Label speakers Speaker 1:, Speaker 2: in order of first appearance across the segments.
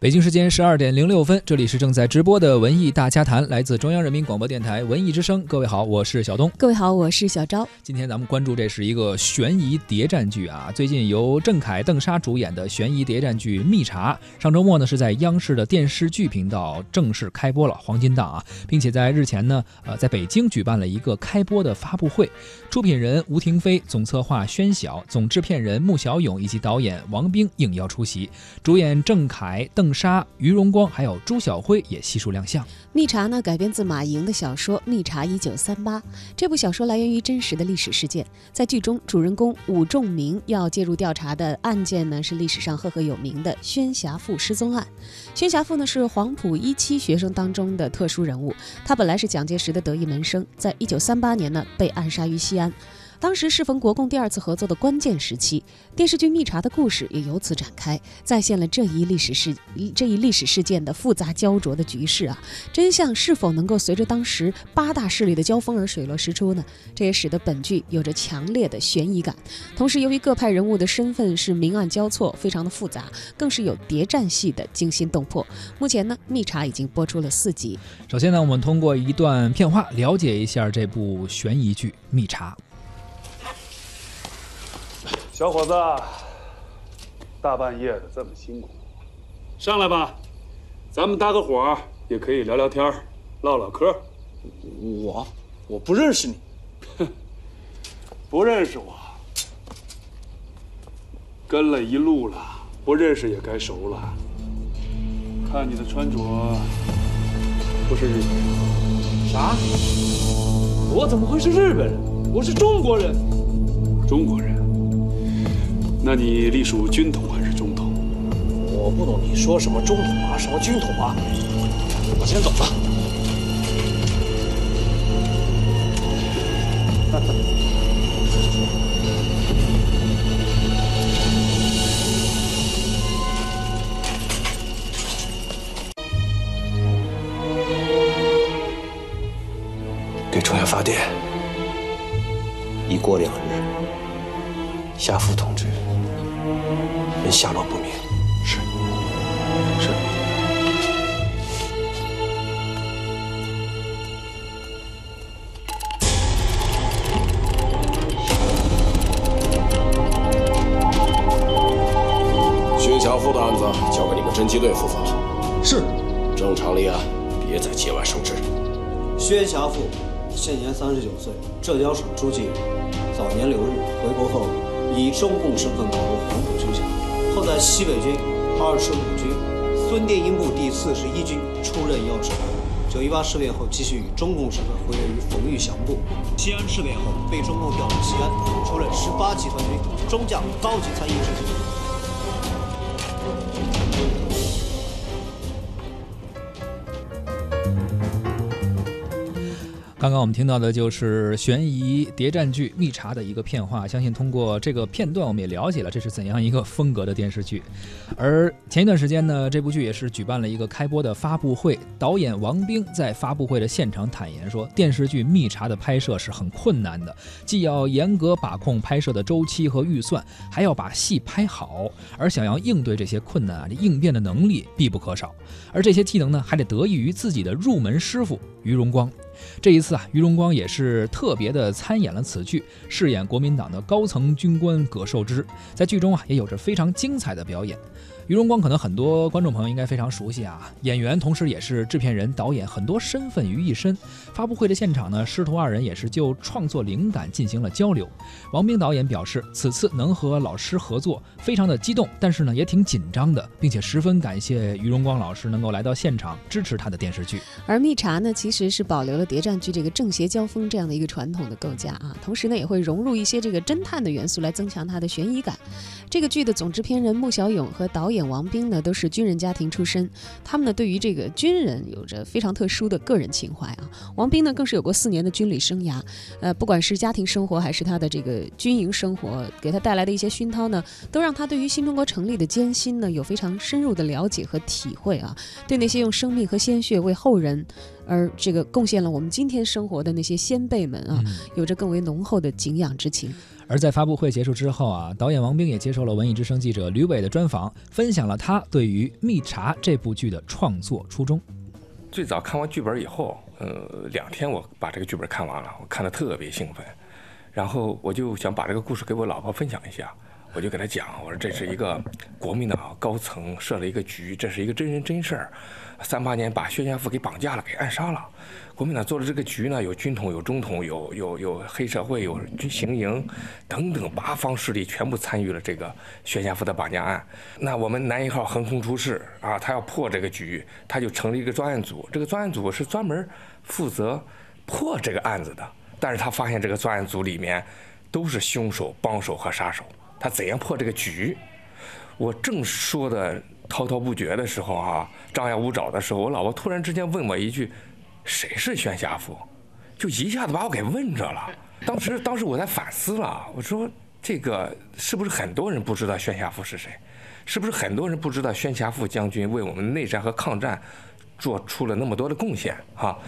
Speaker 1: 北京时间十二点零六分，这里是正在直播的文艺大家谈，来自中央人民广播电台文艺之声。各位好，我是小东。
Speaker 2: 各位好，我是小昭。
Speaker 1: 今天咱们关注这是一个悬疑谍战剧啊，最近由郑恺、邓莎主演的悬疑谍战剧《密查》，上周末呢是在央视的电视剧频道正式开播了黄金档啊，并且在日前呢，呃，在北京举办了一个开播的发布会，出品人吴廷飞、总策划宣晓、总制片人穆小勇以及导演王冰应邀出席，主演郑恺、邓。杀、于荣光还有朱晓辉也悉数亮相。
Speaker 2: 密查呢改编自马莹的小说《密查一九三八》，这部小说来源于真实的历史事件。在剧中，主人公武仲明要介入调查的案件呢是历史上赫赫有名的宣侠父失踪案。宣侠父呢是黄埔一期学生当中的特殊人物，他本来是蒋介石的得意门生，在一九三八年呢被暗杀于西安。当时适逢国共第二次合作的关键时期，电视剧《密查》的故事也由此展开，再现了这一历史事这一历史事件的复杂焦灼的局势啊！真相是否能够随着当时八大势力的交锋而水落石出呢？这也使得本剧有着强烈的悬疑感。同时，由于各派人物的身份是明暗交错，非常的复杂，更是有谍战戏的惊心动魄。目前呢，《密查》已经播出了四集。
Speaker 1: 首先呢，我们通过一段片花了解一下这部悬疑剧《密查》。
Speaker 3: 小伙子，大半夜的这么辛苦，上来吧，咱们搭个伙也可以聊聊天唠唠嗑。
Speaker 4: 我我不认识你，
Speaker 3: 不认识我，跟了一路了，不认识也该熟了。看你的穿着，不是日本人。
Speaker 4: 啥？我怎么会是日本人？我是中国人。
Speaker 3: 中国人。那你隶属军统还是中统？
Speaker 4: 我不懂你说什么中统啊，什么军统啊！我先走了。给中央发电，一过两日，夏父同志。人下落不明，
Speaker 3: 是是。
Speaker 5: 薛强富的案子交给你们侦缉队负责。
Speaker 4: 是。
Speaker 5: 正常立案，别再节外生枝。
Speaker 6: 薛强富，现年三十九岁，浙江省诸暨人，早年留日，回国后以中共身份考入黄埔军校。后在西北军二十五军孙殿英部第四十一军出任要职。九一八事变后，继续以中共身份活跃于冯玉祥部。西安事变后，被中共调往西安，出任十八集团军中将高级参议执
Speaker 1: 刚刚我们听到的就是悬疑谍战剧《密查》的一个片花，相信通过这个片段，我们也了解了这是怎样一个风格的电视剧。而前一段时间呢，这部剧也是举办了一个开播的发布会，导演王冰在发布会的现场坦言说，电视剧《密查》的拍摄是很困难的，既要严格把控拍摄的周期和预算，还要把戏拍好，而想要应对这些困难啊，这应变的能力必不可少。而这些技能呢，还得得益于自己的入门师傅于荣光。这一次啊，于荣光也是特别的参演了此剧，饰演国民党的高层军官葛寿芝，在剧中啊也有着非常精彩的表演。于荣光可能很多观众朋友应该非常熟悉啊，演员同时也是制片人、导演，很多身份于一身。发布会的现场呢，师徒二人也是就创作灵感进行了交流。王冰导演表示，此次能和老师合作，非常的激动，但是呢也挺紧张的，并且十分感谢于荣光老师能够来到现场支持他的电视剧。
Speaker 2: 而《密查》呢，其实是保留了谍战剧这个正邪交锋这样的一个传统的构架啊，同时呢也会融入一些这个侦探的元素来增强它的悬疑感。这个剧的总制片人穆小勇和导演。王兵呢都是军人家庭出身，他们呢对于这个军人有着非常特殊的个人情怀啊。王兵呢更是有过四年的军旅生涯，呃，不管是家庭生活还是他的这个军营生活，给他带来的一些熏陶呢，都让他对于新中国成立的艰辛呢有非常深入的了解和体会啊。对那些用生命和鲜血为后人而这个贡献了我们今天生活的那些先辈们啊，有着更为浓厚的敬仰之情。
Speaker 1: 而在发布会结束之后啊，导演王冰也接受了文艺之声记者吕伟的专访，分享了他对于《密茶》这部剧的创作初衷。
Speaker 7: 最早看完剧本以后，呃，两天我把这个剧本看完了，我看得特别兴奋，然后我就想把这个故事给我老婆分享一下。我就给她讲，我说这是一个国民党高层设了一个局，这是一个真人真事儿。三八年把薛家富给绑架了，给暗杀了。国民党做的这个局呢，有军统，有中统，有有有黑社会，有军行营等等八方势力全部参与了这个宣贤富的绑架案。那我们南一号横空出世啊，他要破这个局，他就成立一个专案组。这个专案组是专门负责破这个案子的。但是他发现这个专案组里面都是凶手、帮手和杀手。他怎样破这个局？我正说的滔滔不绝的时候啊，张牙舞爪的时候，我老婆突然之间问我一句：“谁是宣侠父？”就一下子把我给问着了。当时，当时我在反思了，我说：“这个是不是很多人不知道宣侠父是谁？是不是很多人不知道宣侠父将军为我们内战和抗战做出了那么多的贡献？”哈，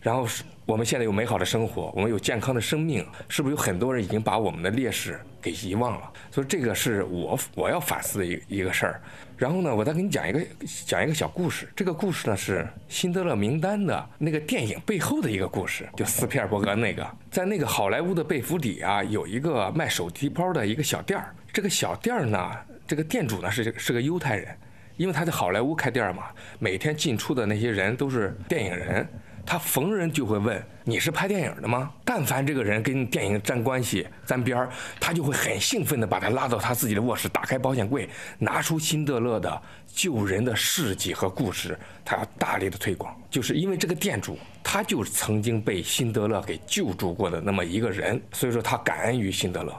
Speaker 7: 然后是。我们现在有美好的生活，我们有健康的生命，是不是有很多人已经把我们的烈士给遗忘了？所以这个是我我要反思的一一个事儿。然后呢，我再给你讲一个讲一个小故事。这个故事呢是《辛德勒名单》的那个电影背后的一个故事，就斯皮尔伯格那个，在那个好莱坞的贝弗里啊，有一个卖手提包的一个小店儿。这个小店儿呢，这个店主呢是是个犹太人，因为他在好莱坞开店嘛，每天进出的那些人都是电影人。他逢人就会问：“你是拍电影的吗？”但凡这个人跟电影沾关系、沾边儿，他就会很兴奋地把他拉到他自己的卧室，打开保险柜，拿出辛德勒的救人的事迹和故事，他要大力的推广。就是因为这个店主，他就曾经被辛德勒给救助过的那么一个人，所以说他感恩于辛德勒。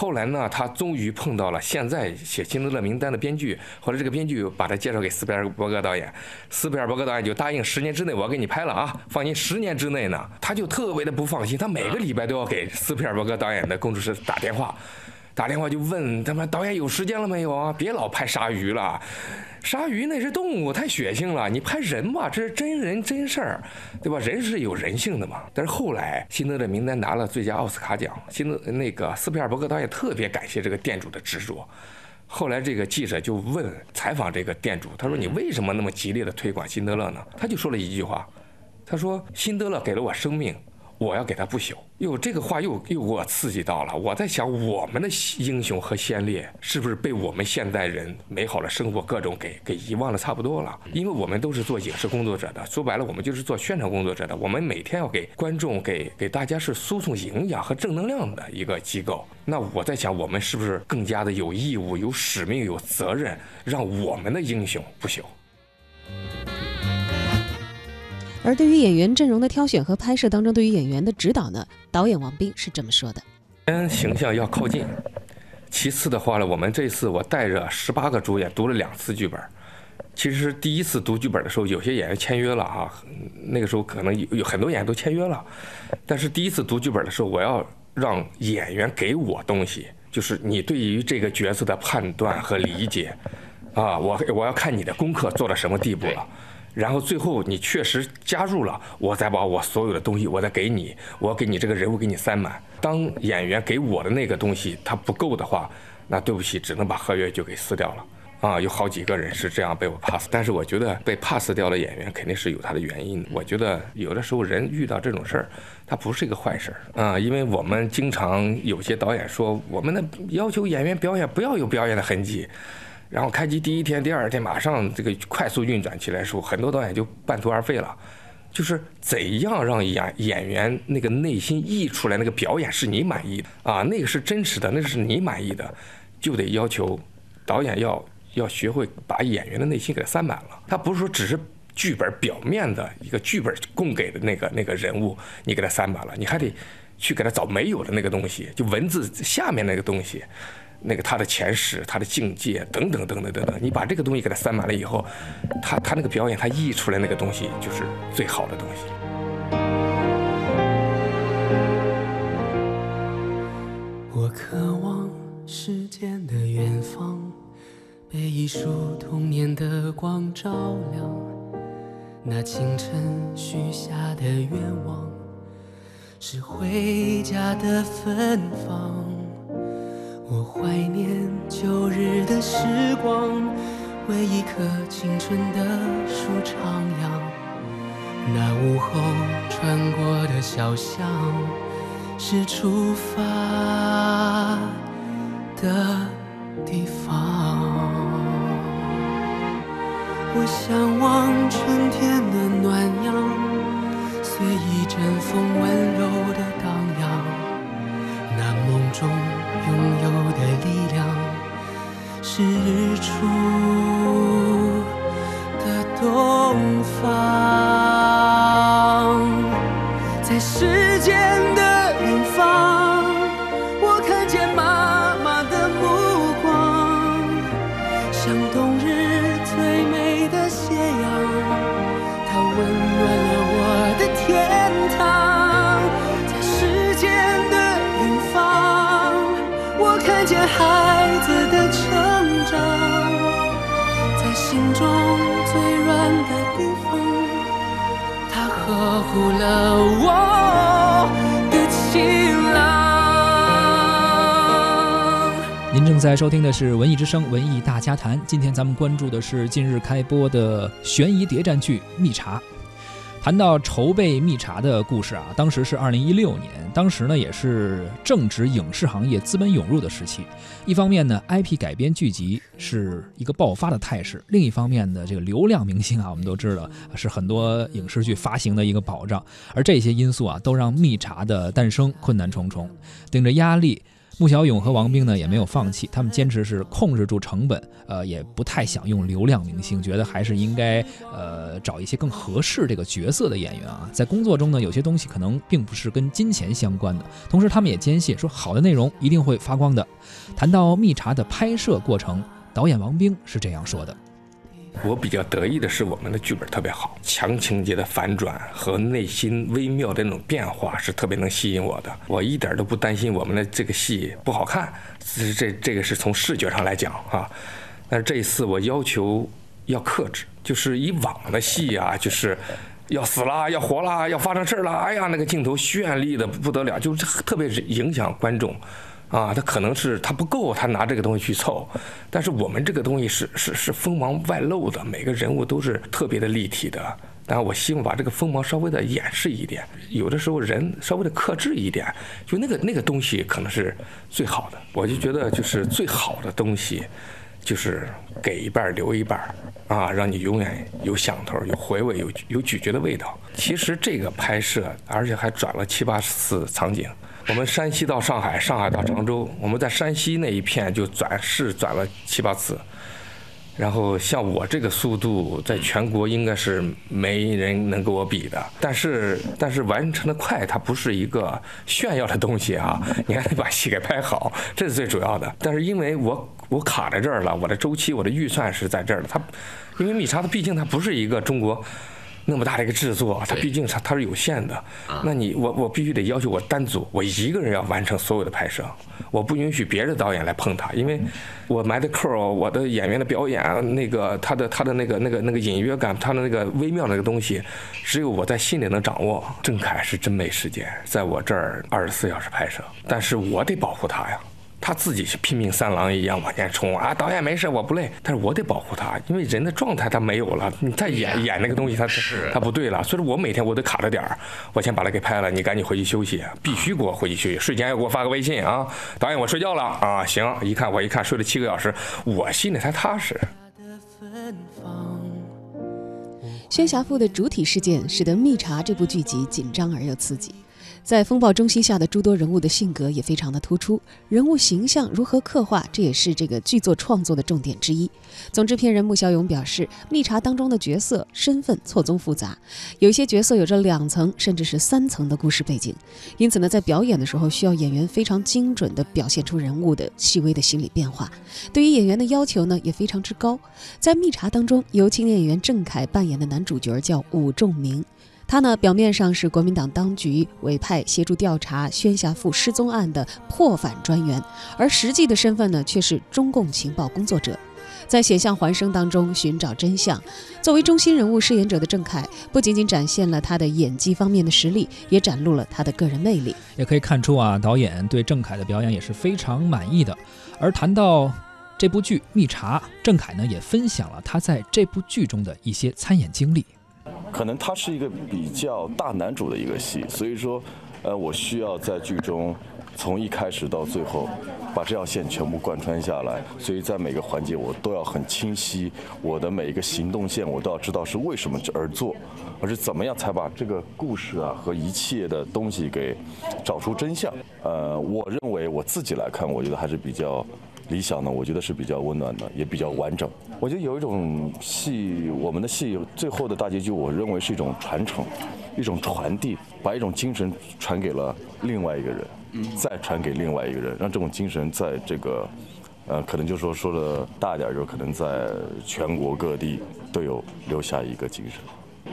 Speaker 7: 后来呢，他终于碰到了现在写《辛德勒名单》的编剧。后来这个编剧把他介绍给斯皮尔伯格导演，斯皮尔伯格导演就答应十年之内我要给你拍了啊，放心，十年之内呢，他就特别的不放心，他每个礼拜都要给斯皮尔伯格导演的工作室打电话。打电话就问他们导演有时间了没有啊？别老拍鲨鱼了，鲨鱼那是动物，太血腥了。你拍人吧，这是真人真事儿，对吧？人是有人性的嘛。但是后来辛德勒名单拿了最佳奥斯卡奖，辛德那个斯皮尔伯格导演特别感谢这个店主的执着。后来这个记者就问采访这个店主，他说你为什么那么极力的推广辛德勒呢？他就说了一句话，他说辛德勒给了我生命。我要给他不朽。哟，这个话又又给我刺激到了。我在想，我们的英雄和先烈是不是被我们现代人美好的生活各种给给遗忘的差不多了？因为我们都是做影视工作者的，说白了，我们就是做宣传工作者的。我们每天要给观众、给给大家是输送营养和正能量的一个机构。那我在想，我们是不是更加的有义务、有使命、有责任，让我们的英雄不朽？
Speaker 2: 而对于演员阵容的挑选和拍摄当中，对于演员的指导呢，导演王斌是这么说的：，
Speaker 7: 先形象要靠近，其次的话呢，我们这次我带着十八个主演读了两次剧本。其实第一次读剧本的时候，有些演员签约了哈，那个时候可能有有很多演员都签约了。但是第一次读剧本的时候，我要让演员给我东西，就是你对于这个角色的判断和理解，啊，我我要看你的功课做到什么地步了。然后最后你确实加入了，我再把我所有的东西我再给你，我给你这个人物给你塞满。当演员给我的那个东西他不够的话，那对不起，只能把合约就给撕掉了。啊，有好几个人是这样被我 pass，但是我觉得被 pass 掉的演员肯定是有他的原因。我觉得有的时候人遇到这种事儿，他不是一个坏事儿啊，因为我们经常有些导演说，我们的要求演员表演不要有表演的痕迹。然后开机第一天、第二天马上这个快速运转起来的时候，很多导演就半途而废了。就是怎样让演演员那个内心溢出来那个表演是你满意的啊，那个是真实的，那是你满意的，就得要求导演要要学会把演员的内心给他塞满了。他不是说只是剧本表面的一个剧本供给的那个那个人物你给他塞满了，你还得去给他找没有的那个东西，就文字下面那个东西。那个他的前世、他的境界等等等等等等，你把这个东西给他塞满了以后，他他那个表演他溢出来那个东西就是最好的东西。
Speaker 8: 我渴望时间的远方，被一束童年的光照亮。那清晨许下的愿望，是回家的芬芳。我怀念旧日的时光，为一棵青春的树徜徉。那午后穿过的小巷，是出发的地方。我向往春天的暖阳，随一阵风温柔的荡漾。那梦中拥有的力量，是日出的东方。
Speaker 1: 正在收听的是《文艺之声·文艺大家谈》，今天咱们关注的是近日开播的悬疑谍战剧《密查》。谈到筹备《密查》的故事啊，当时是二零一六年，当时呢也是正值影视行业资本涌入的时期。一方面呢，IP 改编剧集是一个爆发的态势；另一方面呢，这个流量明星啊，我们都知道是很多影视剧发行的一个保障。而这些因素啊，都让《密查》的诞生困难重重，顶着压力。穆小勇和王兵呢也没有放弃，他们坚持是控制住成本，呃，也不太想用流量明星，觉得还是应该呃找一些更合适这个角色的演员啊。在工作中呢，有些东西可能并不是跟金钱相关的，同时他们也坚信说好的内容一定会发光的。谈到《蜜茶》的拍摄过程，导演王兵是这样说的。
Speaker 7: 我比较得意的是，我们的剧本特别好，强情节的反转和内心微妙的那种变化是特别能吸引我的。我一点都不担心我们的这个戏不好看，这这这个是从视觉上来讲啊。但是这一次我要求要克制，就是以往的戏啊，就是要死啦，要活啦，要发生事儿了，哎呀，那个镜头绚丽的不得了，就是特别影响观众。啊，他可能是他不够，他拿这个东西去凑，但是我们这个东西是是是锋芒外露的，每个人物都是特别的立体的。但我希望把这个锋芒稍微的掩饰一点，有的时候人稍微的克制一点，就那个那个东西可能是最好的。我就觉得就是最好的东西，就是给一半留一半啊，让你永远有想头、有回味、有有咀嚼的味道。其实这个拍摄，而且还转了七八次场景。我们山西到上海，上海到常州，我们在山西那一片就转市转了七八次，然后像我这个速度，在全国应该是没人能跟我比的。但是，但是完成的快，它不是一个炫耀的东西啊！你还得把戏给拍好，这是最主要的。但是因为我我卡在这儿了，我的周期、我的预算是在这儿了。它，因为《米查》它毕竟它不是一个中国。那么大的一个制作，它毕竟它它是有限的，那你我我必须得要求我单组，我一个人要完成所有的拍摄，我不允许别的导演来碰它，因为我埋的扣，我的演员的表演，那个他的他的那个那个那个隐约感，他的那个微妙那个东西，只有我在心里能掌握。郑恺是真没时间，在我这儿二十四小时拍摄，但是我得保护他呀。他自己是拼命三郎一样往前冲啊！导演没事，我不累，但是我得保护他，因为人的状态他没有了，你再演演那个东西，他是他不对了，所以说我每天我得卡着点儿，我先把他给拍了，你赶紧回去休息，必须给我回去休息，睡前要给我发个微信啊！导演我睡觉了啊！行，一看我一看睡了七个小时，我心里才踏实。
Speaker 2: 宣侠赋的主体事件使得《密查》这部剧集紧张而又刺激。在风暴中心下的诸多人物的性格也非常的突出，人物形象如何刻画，这也是这个剧作创作的重点之一。总制片人穆小勇表示，《密查》当中的角色身份错综复杂，有些角色有着两层甚至是三层的故事背景，因此呢，在表演的时候需要演员非常精准地表现出人物的细微的心理变化。对于演员的要求呢，也非常之高。在《密查》当中，由青年演员郑恺扮演的男主角叫武仲明。他呢，表面上是国民党当局委派协助调查宣侠父失踪案的破反专员，而实际的身份呢，却是中共情报工作者。在险象环生当中寻找真相。作为中心人物饰演者的郑恺，不仅仅展现了他的演技方面的实力，也展露了他的个人魅力。
Speaker 1: 也可以看出啊，导演对郑恺的表演也是非常满意的。而谈到这部剧《密查》，郑恺呢也分享了他在这部剧中的一些参演经历。
Speaker 9: 可能他是一个比较大男主的一个戏，所以说，呃，我需要在剧中从一开始到最后把这条线全部贯穿下来，所以在每个环节我都要很清晰，我的每一个行动线我都要知道是为什么而做，而是怎么样才把这个故事啊和一切的东西给找出真相。呃，我认为我自己来看，我觉得还是比较。理想呢，我觉得是比较温暖的，也比较完整。我觉得有一种戏，我们的戏最后的大结局，我认为是一种传承，一种传递，把一种精神传给了另外一个人，再传给另外一个人，让这种精神在这个，呃，可能就说说的大点，就可能在全国各地都有留下一个精神。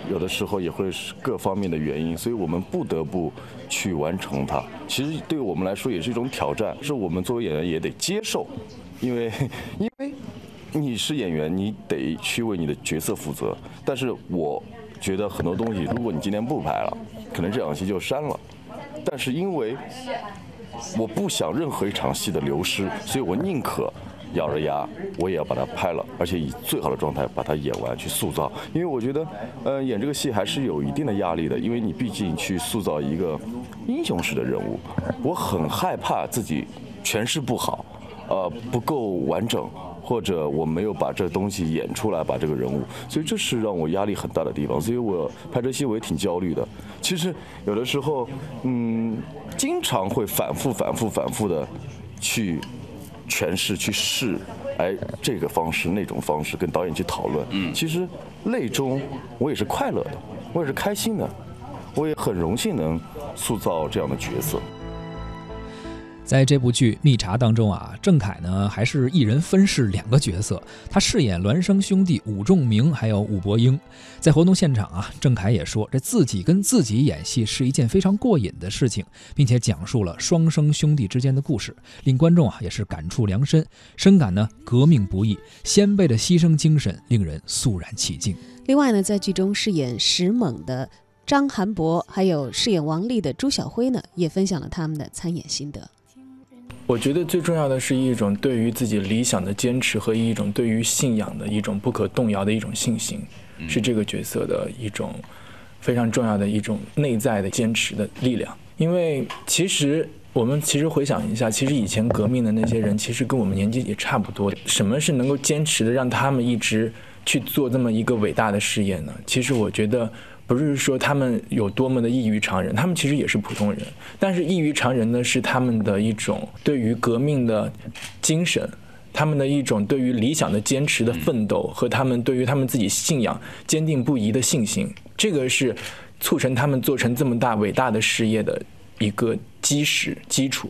Speaker 9: 有的时候也会是各方面的原因，所以我们不得不去完成它。其实对我们来说也是一种挑战，是我们作为演员也得接受，因为因为你是演员，你得去为你的角色负责。但是我觉得很多东西，如果你今天不拍了，可能这场戏就删了。但是因为我不想任何一场戏的流失，所以我宁可。咬着牙，我也要把它拍了，而且以最好的状态把它演完，去塑造。因为我觉得，呃，演这个戏还是有一定的压力的，因为你毕竟去塑造一个英雄式的人物，我很害怕自己诠释不好，呃，不够完整，或者我没有把这东西演出来，把这个人物，所以这是让我压力很大的地方。所以我拍这戏我也挺焦虑的。其实有的时候，嗯，经常会反复、反复、反复的去。诠释去试，哎，这个方式那种方式跟导演去讨论，嗯，其实泪中我也是快乐的，我也是开心的，我也很荣幸能塑造这样的角色。
Speaker 1: 在这部剧《蜜茶》当中啊，郑恺呢还是一人分饰两个角色，他饰演孪生兄弟武仲明还有武伯英。在活动现场啊，郑恺也说，这自己跟自己演戏是一件非常过瘾的事情，并且讲述了双生兄弟之间的故事，令观众啊也是感触良深，深感呢革命不易，先辈的牺牲精神令人肃然起敬。
Speaker 2: 另外呢，在剧中饰演石猛的张涵博，还有饰演王丽的朱晓辉呢，也分享了他们的参演心得。
Speaker 10: 我觉得最重要的是一种对于自己理想的坚持和一种对于信仰的一种不可动摇的一种信心，是这个角色的一种非常重要的一种内在的坚持的力量。因为其实我们其实回想一下，其实以前革命的那些人，其实跟我们年纪也差不多。什么是能够坚持的，让他们一直去做这么一个伟大的事业呢？其实我觉得。不是说他们有多么的异于常人，他们其实也是普通人。但是异于常人呢，是他们的一种对于革命的精神，他们的一种对于理想的坚持的奋斗，和他们对于他们自己信仰坚定不移的信心，这个是促成他们做成这么大伟大的事业的一个基石基础。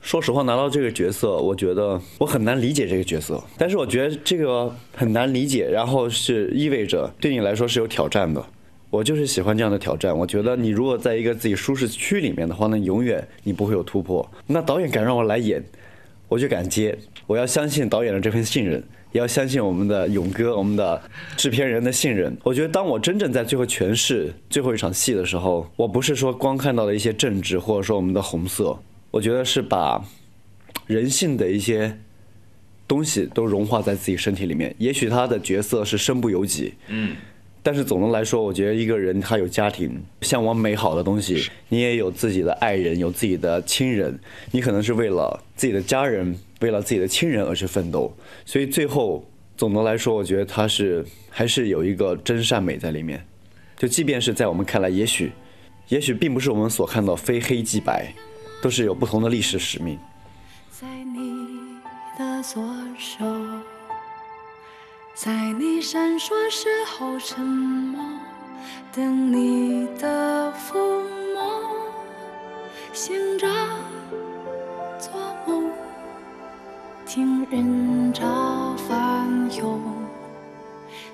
Speaker 11: 说实话，拿到这个角色，我觉得我很难理解这个角色。但是我觉得这个很难理解，然后是意味着对你来说是有挑战的。我就是喜欢这样的挑战。我觉得你如果在一个自己舒适区里面的话，那永远你不会有突破。那导演敢让我来演，我就敢接。我要相信导演的这份信任，也要相信我们的勇哥、我们的制片人的信任。我觉得当我真正在最后诠释最后一场戏的时候，我不是说光看到了一些政治，或者说我们的红色，我觉得是把人性的一些东西都融化在自己身体里面。也许他的角色是身不由己，嗯。但是总的来说，我觉得一个人他有家庭，向往美好的东西，你也有自己的爱人，有自己的亲人，你可能是为了自己的家人，为了自己的亲人而去奋斗。所以最后，总的来说，我觉得他是还是有一个真善美在里面。就即便是在我们看来，也许，也许并不是我们所看到非黑即白，都是有不同的历史使命。在你的左手。在你闪烁时候沉默，等你的抚摸，醒着做梦，听人潮翻涌，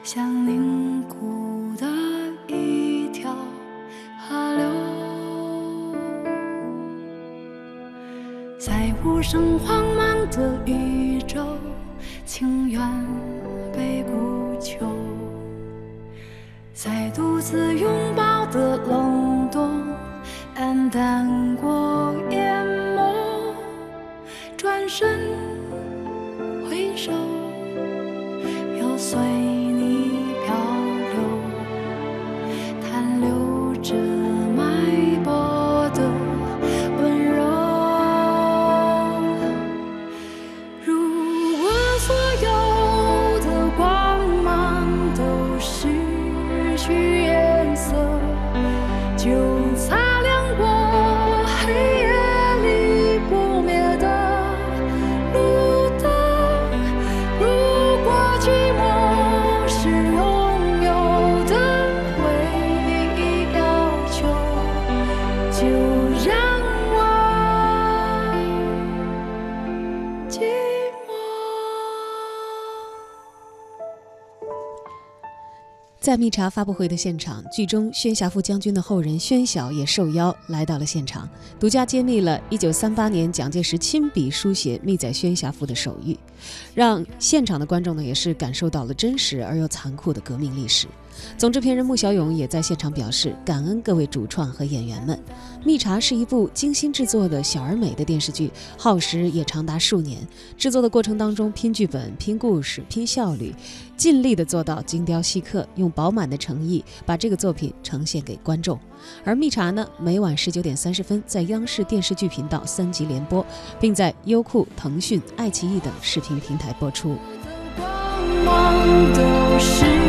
Speaker 11: 像凝固的一条河流，在无声慌忙的宇宙。
Speaker 12: 情愿在独自拥抱的冷冻，黯淡
Speaker 2: 在密查发布会的现场，剧中宣侠父将军的后人宣晓也受邀来到了现场，独家揭秘了1938年蒋介石亲笔书写密载宣侠父的手谕，让现场的观众呢也是感受到了真实而又残酷的革命历史。总制片人穆小勇也在现场表示感恩各位主创和演员们。《蜜茶》是一部精心制作的小而美的电视剧，耗时也长达数年。制作的过程当中，拼剧本、拼故事、拼效率，尽力的做到精雕细刻，用饱满的诚意把这个作品呈现给观众。而《蜜茶》呢，每晚十九点三十分在央视电视剧频道三级联播，并在优酷、腾讯、爱奇艺等视频平台播出。都是